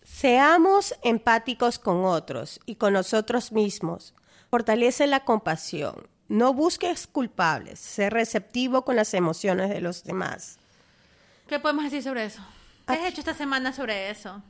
Seamos empáticos con otros y con nosotros mismos. Fortalece la compasión. No busques culpables. Sé receptivo con las emociones de los demás. ¿Qué podemos decir sobre eso? ¿Qué has hecho esta semana sobre eso?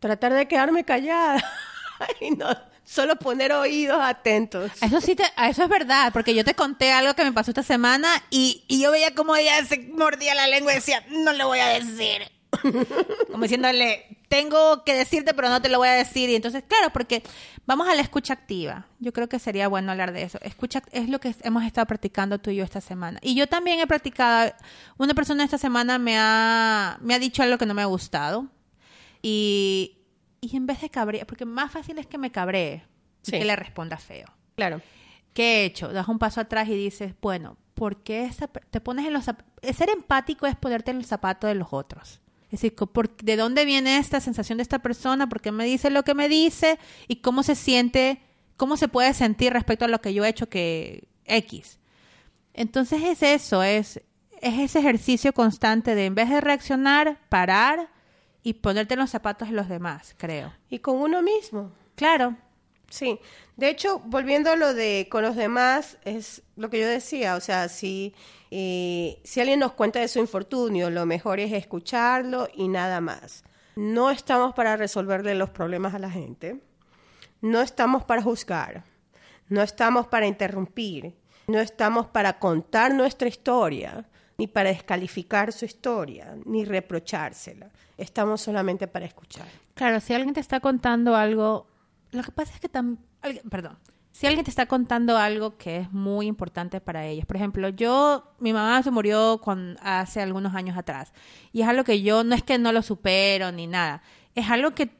Tratar de quedarme callada. (laughs) Ay, no, solo poner oídos atentos. Eso sí, te, eso es verdad, porque yo te conté algo que me pasó esta semana y, y yo veía como ella se mordía la lengua y decía, no le voy a decir. (laughs) Como diciéndole, tengo que decirte, pero no te lo voy a decir. Y entonces, claro, porque vamos a la escucha activa. Yo creo que sería bueno hablar de eso. Escucha es lo que hemos estado practicando tú y yo esta semana. Y yo también he practicado. Una persona esta semana me ha, me ha dicho algo que no me ha gustado. Y, y en vez de cabrear, porque más fácil es que me cabree y Sí. que le responda feo. Claro. ¿Qué he hecho? Das un paso atrás y dices, bueno, ¿por qué esa te pones en los Ser empático es ponerte en el zapato de los otros. Es decir, ¿de dónde viene esta sensación de esta persona? ¿Por qué me dice lo que me dice? ¿Y cómo se siente? ¿Cómo se puede sentir respecto a lo que yo he hecho que X? Entonces es eso, es, es ese ejercicio constante de en vez de reaccionar, parar y ponerte en los zapatos de los demás, creo. Y con uno mismo. Claro, Sí, de hecho, volviendo a lo de con los demás, es lo que yo decía, o sea, si, eh, si alguien nos cuenta de su infortunio, lo mejor es escucharlo y nada más. No estamos para resolverle los problemas a la gente, no estamos para juzgar, no estamos para interrumpir, no estamos para contar nuestra historia, ni para descalificar su historia, ni reprochársela. Estamos solamente para escuchar. Claro, si alguien te está contando algo, lo que pasa es que también, perdón, si alguien te está contando algo que es muy importante para ellos, por ejemplo, yo, mi mamá se murió hace algunos años atrás y es algo que yo, no es que no lo supero ni nada, es algo que,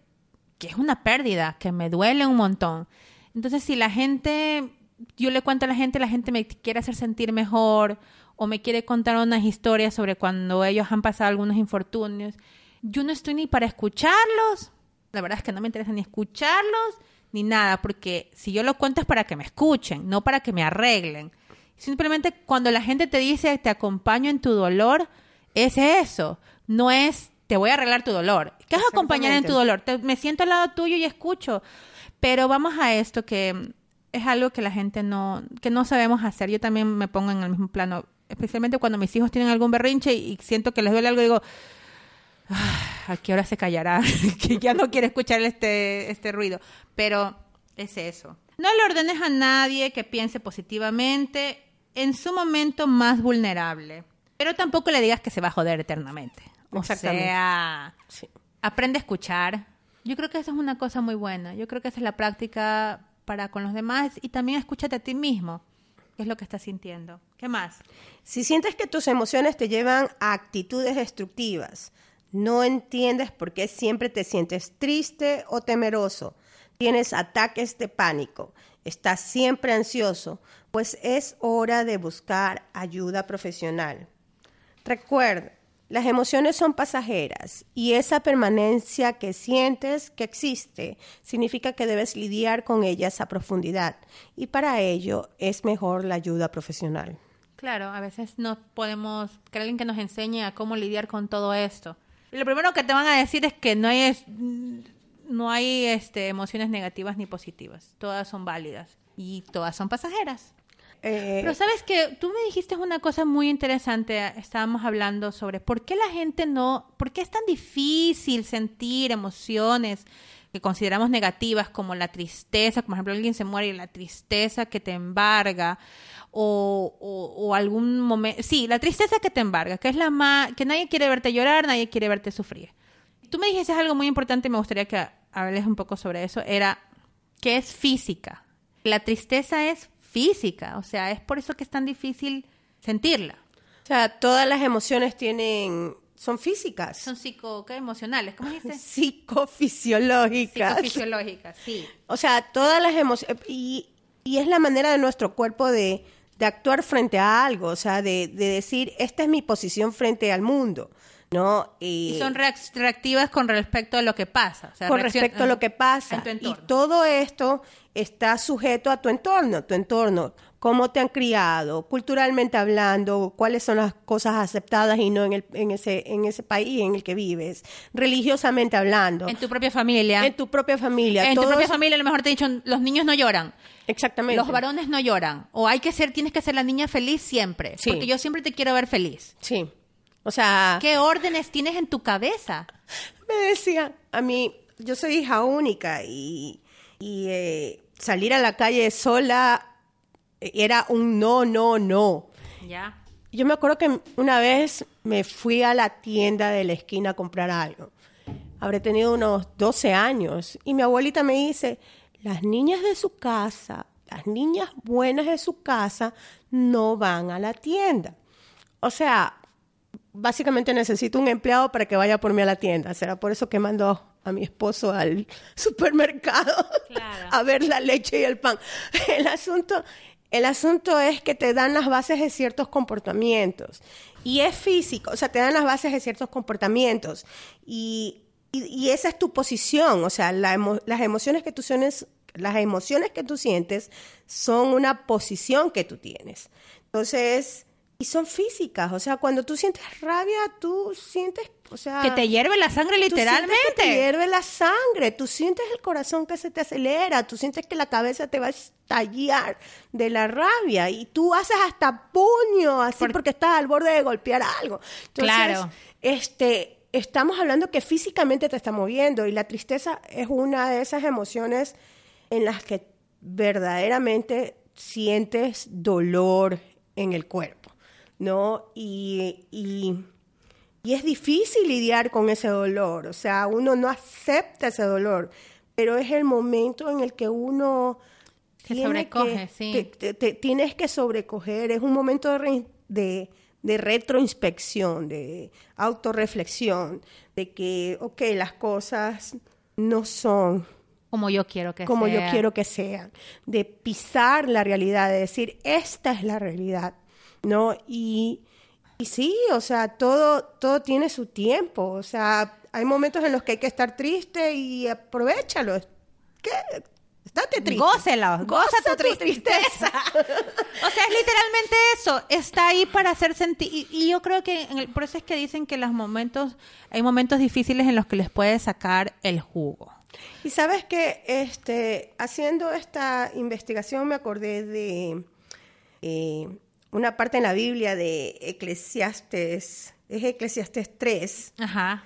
que es una pérdida, que me duele un montón. Entonces, si la gente, yo le cuento a la gente, la gente me quiere hacer sentir mejor o me quiere contar unas historias sobre cuando ellos han pasado algunos infortunios, yo no estoy ni para escucharlos. La verdad es que no me interesa ni escucharlos ni nada, porque si yo lo cuento es para que me escuchen, no para que me arreglen. Simplemente cuando la gente te dice te acompaño en tu dolor, es eso, no es te voy a arreglar tu dolor. ¿Qué vas a acompañar en tu dolor? Te- me siento al lado tuyo y escucho. Pero vamos a esto que es algo que la gente no, que no sabemos hacer. Yo también me pongo en el mismo plano, especialmente cuando mis hijos tienen algún berrinche y siento que les duele algo, digo, ¿a qué hora se callará? (laughs) que ya no quiere escuchar este, este ruido. Pero es eso. No le ordenes a nadie que piense positivamente en su momento más vulnerable. Pero tampoco le digas que se va a joder eternamente. O sea, Sí. aprende a escuchar. Yo creo que eso es una cosa muy buena. Yo creo que esa es la práctica para con los demás y también escúchate a ti mismo. ¿Qué es lo que estás sintiendo? ¿Qué más? Si sientes que tus emociones te llevan a actitudes destructivas, no entiendes por qué siempre te sientes triste o temeroso, tienes ataques de pánico, estás siempre ansioso, pues es hora de buscar ayuda profesional. Recuerda, las emociones son pasajeras y esa permanencia que sientes que existe significa que debes lidiar con ellas a profundidad y para ello es mejor la ayuda profesional. Claro, a veces no podemos, que alguien que nos enseñe a cómo lidiar con todo esto. Lo primero que te van a decir es que no hay, es- no hay este, emociones negativas ni positivas. Todas son válidas y todas son pasajeras. Eh, Pero sabes que tú me dijiste una cosa muy interesante, estábamos hablando sobre por qué la gente no, por qué es tan difícil sentir emociones que consideramos negativas como la tristeza, como por ejemplo alguien se muere y la tristeza que te embarga o, o- o algún momento, sí, la tristeza que te embarga, que es la más, que nadie quiere verte llorar, nadie quiere verte sufrir. Tú me dijiste algo muy importante y me gustaría que hables un poco sobre eso, era que es física. La tristeza es física, o sea, es por eso que es tan difícil sentirla. o sea, todas las emociones tienen, son físicas, Son psico, ¿qué? emocionales, ¿cómo dices? (laughs) psicofisiológicas. Psicofisiológicas, sí. O sea, todas las emociones, y, y es la manera de nuestro cuerpo de, de actuar frente a algo, o sea, de, de decir, esta es mi posición frente al mundo, ¿no? Y son reac- reactivas con respecto a lo que pasa. o sea, con respecto a lo que pasa. Y todo esto está sujeto a tu entorno, tu entorno, cómo te han criado, culturalmente hablando, cuáles son las cosas aceptadas y no en, el, en, ese, en ese país en el que vives, religiosamente hablando, En tu propia familia. en tu propia familia. En tu propia familia a lo mejor te he dicho, los niños no lloran. Exactamente. Los varones no lloran. O hay que ser, tienes que ser la niña feliz siempre. Sí. Porque yo siempre te quiero ver feliz. Sí. O sea, ¿Qué órdenes tienes en tu cabeza? me decía, a mí, yo soy hija única y, y eh, salir a la calle sola era un no, no, no. Ya. Yo me acuerdo que una vez me fui a la tienda de la esquina a comprar algo. Habré tenido unos 12 años y mi abuelita me dice, las niñas de su casa, las niñas buenas de su casa no van a la tienda. O sea, básicamente necesito un empleado para que vaya por mí a la tienda. Será por eso que mando a mi esposo al (laughs) supermercado Claro. a ver la leche y el pan. El asunto, el asunto es que te dan las bases de ciertos comportamientos. Y es físico, o sea, te dan las bases de ciertos comportamientos. Y, y- y esa es tu posición, o sea, la emo- las emociones que tú sientes, las emociones que tú sientes son una posición que tú tienes. Entonces, y son físicas, o sea, cuando tú sientes rabia, tú sientes, o sea, Que te hierve la sangre Tú literalmente. que te hierve la sangre, tú sientes el corazón que se te acelera, tú sientes que la cabeza te va a estallar de la rabia y tú haces hasta puño así Por- porque estás al borde de golpear algo. Entonces, Claro. este, estamos hablando que físicamente te está moviendo y la tristeza es una de esas emociones en las que verdaderamente sientes dolor en el cuerpo, ¿no? Y, y, y es difícil lidiar con ese dolor, o sea, uno no acepta ese dolor, pero es el momento en el que uno Se sobrecoge, que- sí. te- te- te tienes que sobrecoger, es un momento de, re- de, de retroinspección, de autorreflexión, de que, ok, las cosas no son Como yo quiero que como sea. yo quiero que sean, de pisar la realidad, de decir, esta es la realidad, ¿no? Y, y sí, o sea, todo, todo tiene su tiempo, o sea, hay momentos en los que hay que estar triste y aprovechalo. ¿Qué? Estate triste. Gócela, goza tu tristeza. (laughs) O sea, es literalmente eso. Está ahí para hacer sentir. Y, y yo creo que en el- por eso es que dicen que los momentos, hay momentos difíciles en los que les puedes sacar el jugo. Y sabes que este, haciendo esta investigación me acordé de eh, una parte en la Biblia de Eclesiastes, es Eclesiastes 3, Ajá.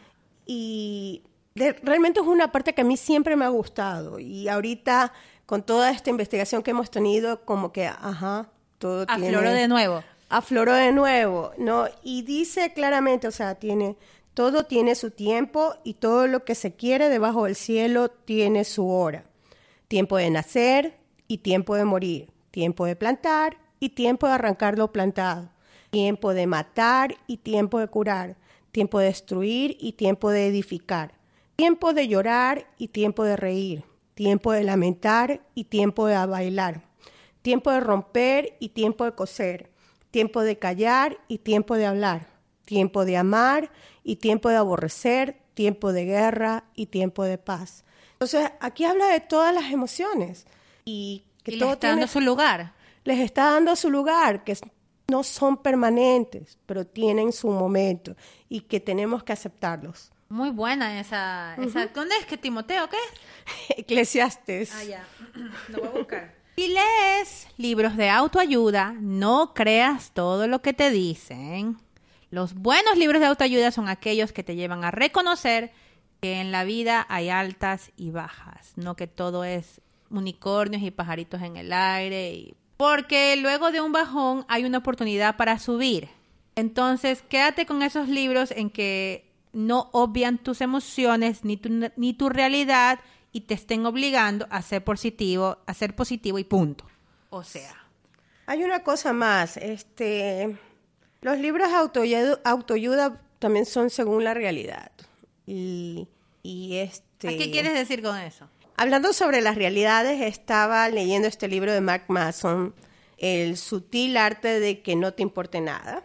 y de- realmente es una parte que a mí siempre me ha gustado y ahorita con toda esta investigación que hemos tenido como que ajá todo Afloró tiene- de nuevo. afloró de nuevo no y dice claramente o sea tiene todo tiene su tiempo y todo lo que se quiere debajo del cielo tiene su hora tiempo de nacer y tiempo de morir tiempo de plantar y tiempo de arrancar lo plantado tiempo de matar y tiempo de curar tiempo de destruir y tiempo de edificar tiempo de llorar y tiempo de reír tiempo de lamentar y tiempo de bailar tiempo de romper y tiempo de coser, tiempo de callar y tiempo de hablar, tiempo de amar y tiempo de aborrecer, tiempo de guerra y tiempo de paz. Entonces, aquí habla de todas las emociones y que y todo está dando tiene- su lugar. Les está dando su lugar, que no son permanentes, pero tienen su momento y que tenemos que aceptarlos. Muy buena esa. esa ¿Dónde es que Timoteo? ¿Qué es? (laughs) Eclesiastes. Ah, ya. (clears throat) Lo voy a buscar. Si lees libros de autoayuda, no creas todo lo que te dicen. Los buenos libros de autoayuda son aquellos que te llevan a reconocer que en la vida hay altas y bajas, no que todo es unicornios y pajaritos en el aire. y- Porque luego de un bajón hay una oportunidad para subir. Entonces, quédate con esos libros en que no obvian tus emociones ni tu, ni tu realidad y te estén obligando a ser positivo, a ser positivo y punto. O sea, Hay una cosa más, este, los libros autoayuda, autoayuda también son según la realidad. Y, y este, ¿a qué quieres decir con eso? Hablando sobre las realidades, estaba leyendo este libro de Mark Mason, El sutil arte de que no te importe nada,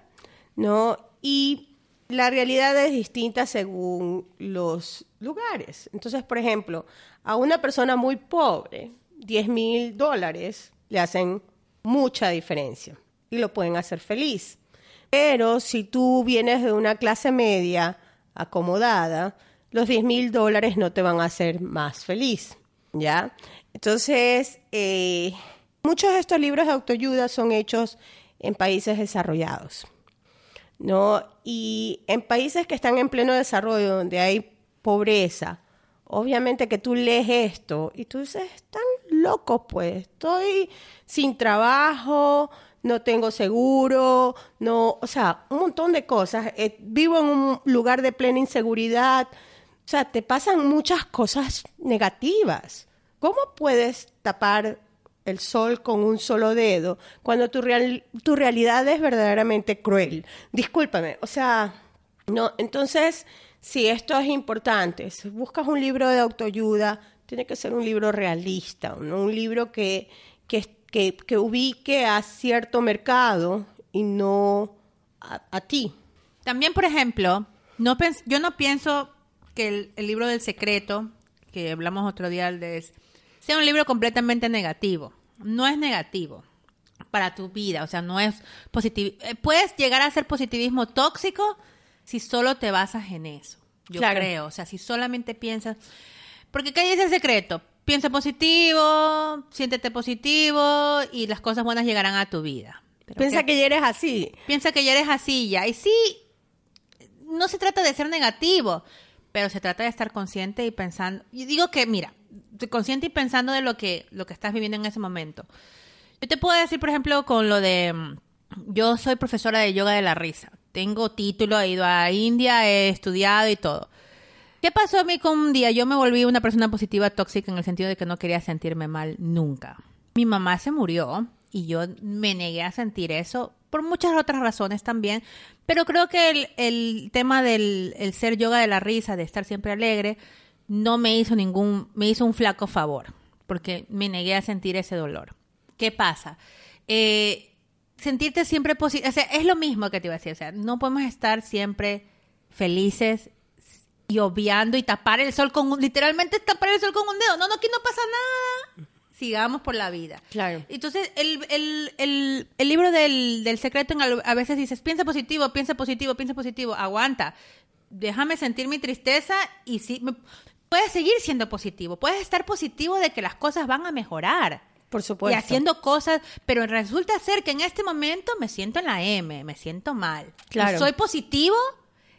¿no? Y la realidad es distinta según los lugares. Entonces, por ejemplo, a una persona muy pobre, 10 mil dólares le hacen mucha diferencia y lo pueden hacer feliz. Pero si tú vienes de una clase media acomodada, los 10 mil dólares no te van a hacer más feliz, ¿ya? Entonces, eh, muchos de estos libros de autoayuda son hechos en países desarrollados, ¿no? Y en países que están en pleno desarrollo, donde hay pobreza obviamente que tú lees esto y tú dices, están locos pues, estoy sin trabajo, no tengo seguro, no, o sea, un montón de cosas, eh, vivo en un lugar de plena inseguridad, o sea, te pasan muchas cosas negativas. ¿Cómo puedes tapar el sol con un solo dedo cuando tu, real, tu realidad es verdaderamente cruel? Discúlpame, o sea, no, entonces, si esto es importante, si buscas un libro de autoayuda, tiene que ser un libro realista, un libro que, que, que, ubique a cierto mercado y no a, ti. También, por ejemplo, no yo no pienso que el, libro del secreto, que hablamos otro día de sea un libro completamente negativo. No es negativo para tu vida, o sea, no es positivo. Eh, puedes llegar a ser positivismo tóxico si solo te basas en eso. Yo creo, o sea, si solamente piensas, porque ¿qué dice el secreto? Piensa positivo, siéntete positivo y las cosas buenas llegarán a tu vida. Piensa que... ya eres así. Piensa que ya eres así ya. Y sí, no se trata de ser negativo, pero se trata de estar consciente y pensando. Y digo que, mira, consciente y pensando de lo que, lo que estás viviendo en ese momento. Yo te puedo decir, por ejemplo, con lo de. Mm, yo soy profesora de yoga de la risa. Tengo título, he ido a India, he estudiado y todo. ¿Qué pasó a mí con un día? Yo me volví una persona positiva tóxica en el sentido de que no quería sentirme mal nunca. Mi mamá se murió y yo me negué a sentir eso por muchas otras razones también, pero creo que el, tema del ser yoga de la risa, de estar siempre alegre, no me hizo ningún, me hizo un flaco favor, porque me negué a sentir ese dolor. ¿Qué pasa? Eh, sentirte siempre positivo, o sea, es lo mismo que te iba a decir, o sea, no podemos estar siempre felices y obviando y tapar el sol con un, literalmente tapar el sol con un dedo. No, no, aquí no pasa nada. Sigamos por la vida. Claro. Entonces, el, el, el, el libro del, del secreto a veces dices, piensa positivo, piensa positivo, piensa positivo, aguanta. Déjame sentir mi tristeza y sí, puedes seguir siendo positivo, puedes estar positivo de que las cosas van a mejorar. Por supuesto. Y haciendo cosas, pero resulta ser que en este momento me siento en la M, me siento mal. Claro. soy positivo,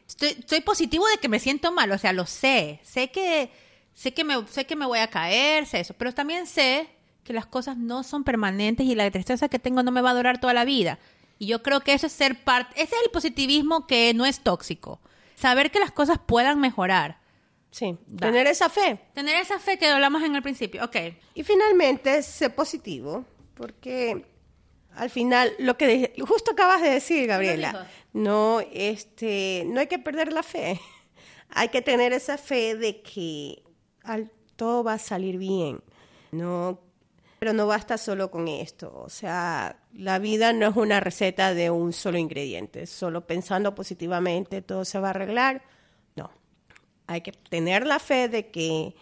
estoy, positivo de que me siento mal, o sea, lo sé, sé que, sé que me, sé que me voy a caer, sé eso, pero también sé que las cosas no son permanentes y la tristeza que tengo no me va a durar toda la vida. Y yo creo que eso es ser parte, ese es el positivismo que no es tóxico. Saber que las cosas puedan mejorar. Sí, tener esa fe. Tener esa fe que hablamos en el principio, ok. Y finalmente, ser positivo, porque al final, lo que justo acabas de decir, Gabriela, no, este, no hay que perder la fe. (laughs) Hay que tener esa fe de que al, todo va a salir bien. No, pero no basta solo con esto. O sea, la vida no es una receta de un solo ingrediente. Solo pensando positivamente todo se va a arreglar. Hay que tener la fe de que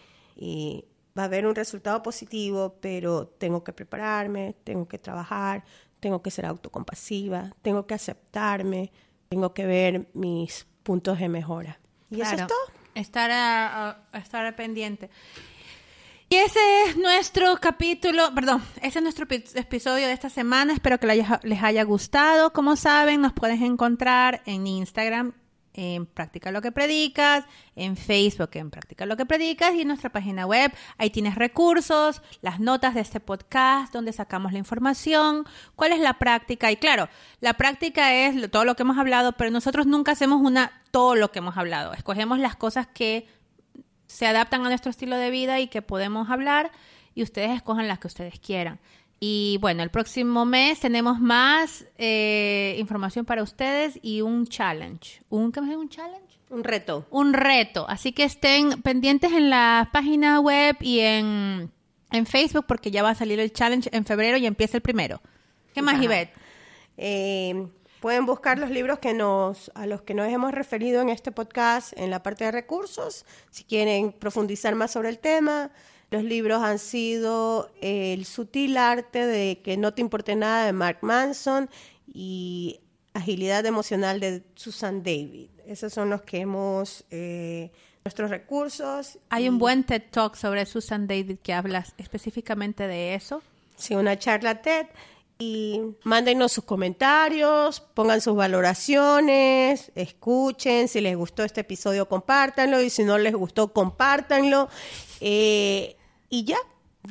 va a haber un resultado positivo, pero tengo que prepararme, tengo que trabajar, tengo que ser autocompasiva, tengo que aceptarme, tengo que ver mis puntos de mejora. Y eso es todo. Estar, a, estar pendiente. Y ese es nuestro capítulo, perdón, ese es nuestro episodio de esta semana. Espero que les haya gustado. Como saben, nos puedes encontrar en Instagram en Practica lo que predicas, en Facebook en Practica lo que predicas y en nuestra página web. Ahí tienes recursos, las notas de este podcast, donde sacamos la información, cuál es la práctica. Y claro, la práctica es todo lo que hemos hablado, pero nosotros nunca hacemos una todo lo que hemos hablado. Escogemos las cosas que se adaptan a nuestro estilo de vida y que podemos hablar y ustedes escojan las que ustedes quieran. Y bueno, el próximo mes tenemos más eh, información para ustedes y un challenge. ¿Un, ¿Qué Un challenge? Un reto. Un reto. Así que estén pendientes en la página web y en, Facebook porque ya va a salir el challenge en febrero y empieza el primero. ¿Qué más, Ivette? Eh, pueden buscar los libros que nos, a los que nos hemos referido en este podcast en la parte de recursos, si quieren profundizar más sobre el tema. Los libros han sido El sutil arte de que no te importe nada de Mark Manson y Agilidad emocional de Susan David. Esos son los que hemos, eh, nuestros recursos. Hay un buen TED Talk sobre Susan David que habla específicamente de eso. Sí, una charla TED. y mándenos sus comentarios, pongan sus valoraciones, escuchen, si les gustó este episodio compártanlo y si no les gustó compártanlo eh, y ya,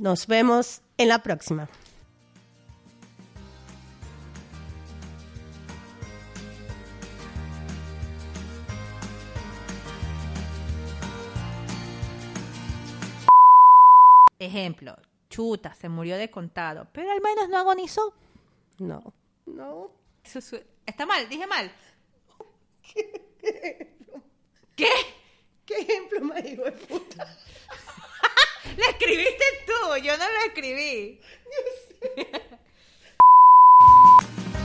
nos vemos en la próxima. Ejemplo, chuta, se murió de contado, pero al menos no agonizó. No, no. Está mal, dije mal. ¿Qué? ¿Qué ejemplo más hijo de puta? La escribiste tú, yo no lo escribí. (laughs) No sé. (laughs)